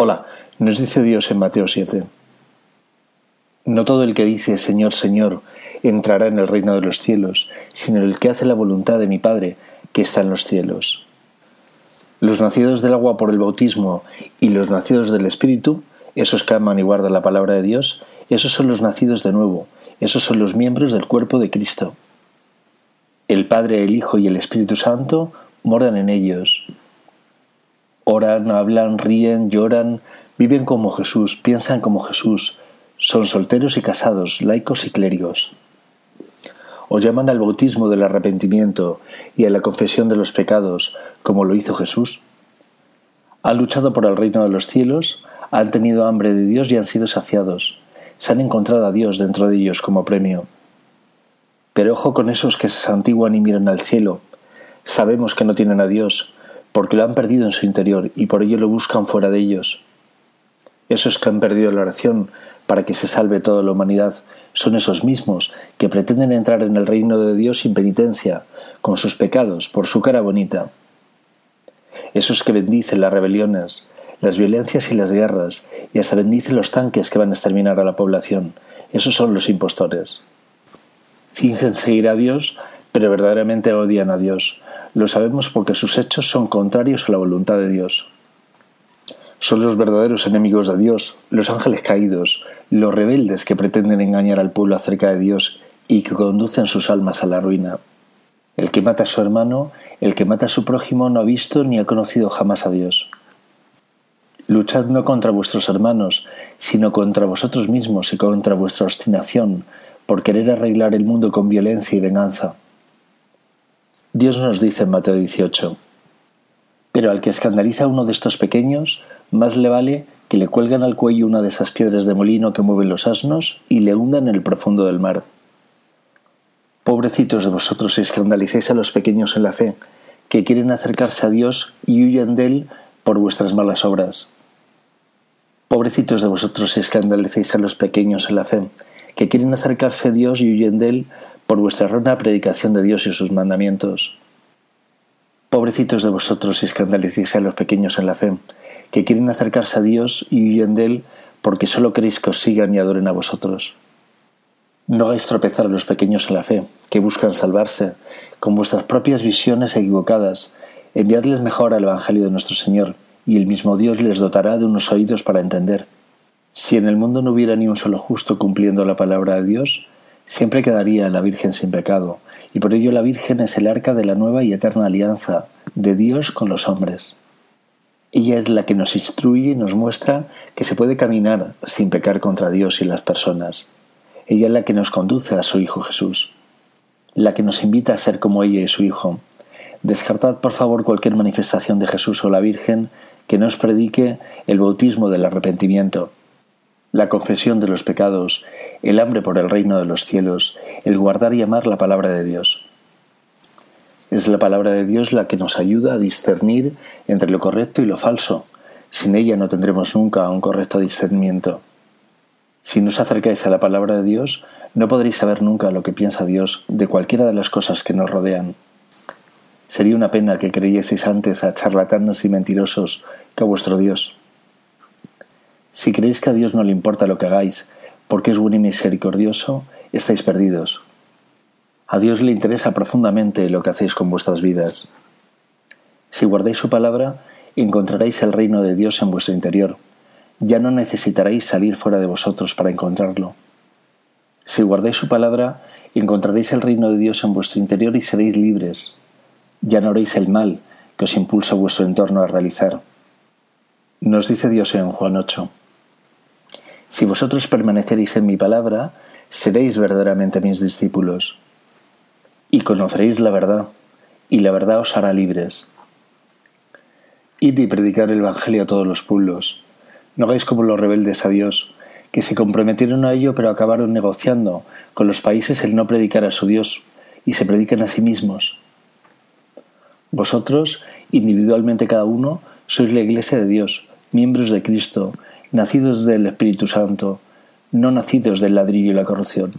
Hola, nos dice Dios en Mateo 7. No todo el que dice Señor, Señor entrará en el reino de los cielos, sino el que hace la voluntad de mi Padre que está en los cielos. Los nacidos del agua por el bautismo y los nacidos del Espíritu, esos que aman y guardan la palabra de Dios, esos son los nacidos de nuevo, esos son los miembros del cuerpo de Cristo. El Padre, el Hijo y el Espíritu Santo moran en ellos Oran, hablan, ríen, lloran, viven como Jesús, piensan como Jesús, son solteros y casados, laicos y clérigos. O llaman al bautismo del arrepentimiento y a la confesión de los pecados, como lo hizo Jesús. Han luchado por el reino de los cielos, han tenido hambre de Dios y han sido saciados. Se han encontrado a Dios dentro de ellos como premio. Pero ojo con esos que se santiguan y miran al cielo. Sabemos que no tienen a Dios, porque lo han perdido en su interior y por ello lo buscan fuera de ellos. Esos que han perdido la oración para que se salve toda la humanidad son esos mismos que pretenden entrar en el reino de Dios sin penitencia, con sus pecados, por su cara bonita. Esos que bendicen las rebeliones, las violencias y las guerras, y hasta bendicen los tanques que van a exterminar a la población. Esos son los impostores. Fingen seguir a Dios, pero verdaderamente odian a Dios, lo sabemos porque sus hechos son contrarios a la voluntad de Dios. Son los verdaderos enemigos de Dios, los ángeles caídos, los rebeldes que pretenden engañar al pueblo acerca de Dios y que conducen sus almas a la ruina. El que mata a su hermano, el que mata a su prójimo no ha visto ni ha conocido jamás a Dios. Luchad no contra vuestros hermanos, sino contra vosotros mismos y contra vuestra obstinación, por querer arreglar el mundo con violencia y venganza. Dios nos dice en Mateo 18, Pero al que escandaliza a uno de estos pequeños, más le vale que le cuelgan al cuello una de esas piedras de molino que mueven los asnos y le hundan en el profundo del mar. Pobrecitos de vosotros si escandalicéis a los pequeños en la fe, que quieren acercarse a Dios y huyen de él por vuestras malas obras. Pobrecitos de vosotros si escandalicéis a los pequeños en la fe, que quieren acercarse a Dios y huyen de él por vuestra errónea predicación de Dios y sus mandamientos. Pobrecitos de vosotros si escandalicéis a los pequeños en la fe, que quieren acercarse a Dios y huyen de Él porque solo queréis que os sigan y adoren a vosotros. No hagáis tropezar a los pequeños en la fe, que buscan salvarse, con vuestras propias visiones equivocadas. Enviadles mejor al Evangelio de nuestro Señor, y el mismo Dios les dotará de unos oídos para entender. Si en el mundo no hubiera ni un solo justo cumpliendo la palabra de Dios, Siempre quedaría la Virgen sin pecado, y por ello la Virgen es el arca de la nueva y eterna alianza de Dios con los hombres. Ella es la que nos instruye y nos muestra que se puede caminar sin pecar contra Dios y las personas. Ella es la que nos conduce a su Hijo Jesús, la que nos invita a ser como ella y su Hijo. Descartad por favor cualquier manifestación de Jesús o la Virgen que nos predique el bautismo del arrepentimiento, la confesión de los pecados, el hambre por el reino de los cielos, el guardar y amar la palabra de Dios. Es la palabra de Dios la que nos ayuda a discernir entre lo correcto y lo falso. Sin ella no tendremos nunca un correcto discernimiento. Si no os acercáis a la palabra de Dios, no podréis saber nunca lo que piensa Dios de cualquiera de las cosas que nos rodean. Sería una pena que creyeseis antes a charlatanos y mentirosos que a vuestro Dios. Si creéis que a Dios no le importa lo que hagáis, porque es bueno y misericordioso, estáis perdidos. A Dios le interesa profundamente lo que hacéis con vuestras vidas. Si guardáis su palabra, encontraréis el reino de Dios en vuestro interior. Ya no necesitaréis salir fuera de vosotros para encontrarlo. Si guardáis su palabra, encontraréis el reino de Dios en vuestro interior y seréis libres. Ya no haréis el mal que os impulsa vuestro entorno a realizar. Nos dice Dios en Juan 8. Si vosotros permaneceréis en mi palabra, seréis verdaderamente mis discípulos, y conoceréis la verdad, y la verdad os hará libres. Id y predicar el Evangelio a todos los pueblos. No hagáis como los rebeldes a Dios, que se comprometieron a ello pero acabaron negociando con los países el no predicar a su Dios, y se predican a sí mismos. Vosotros, individualmente cada uno, sois la iglesia de Dios, miembros de Cristo, nacidos del Espíritu Santo, no nacidos del ladrillo y la corrupción.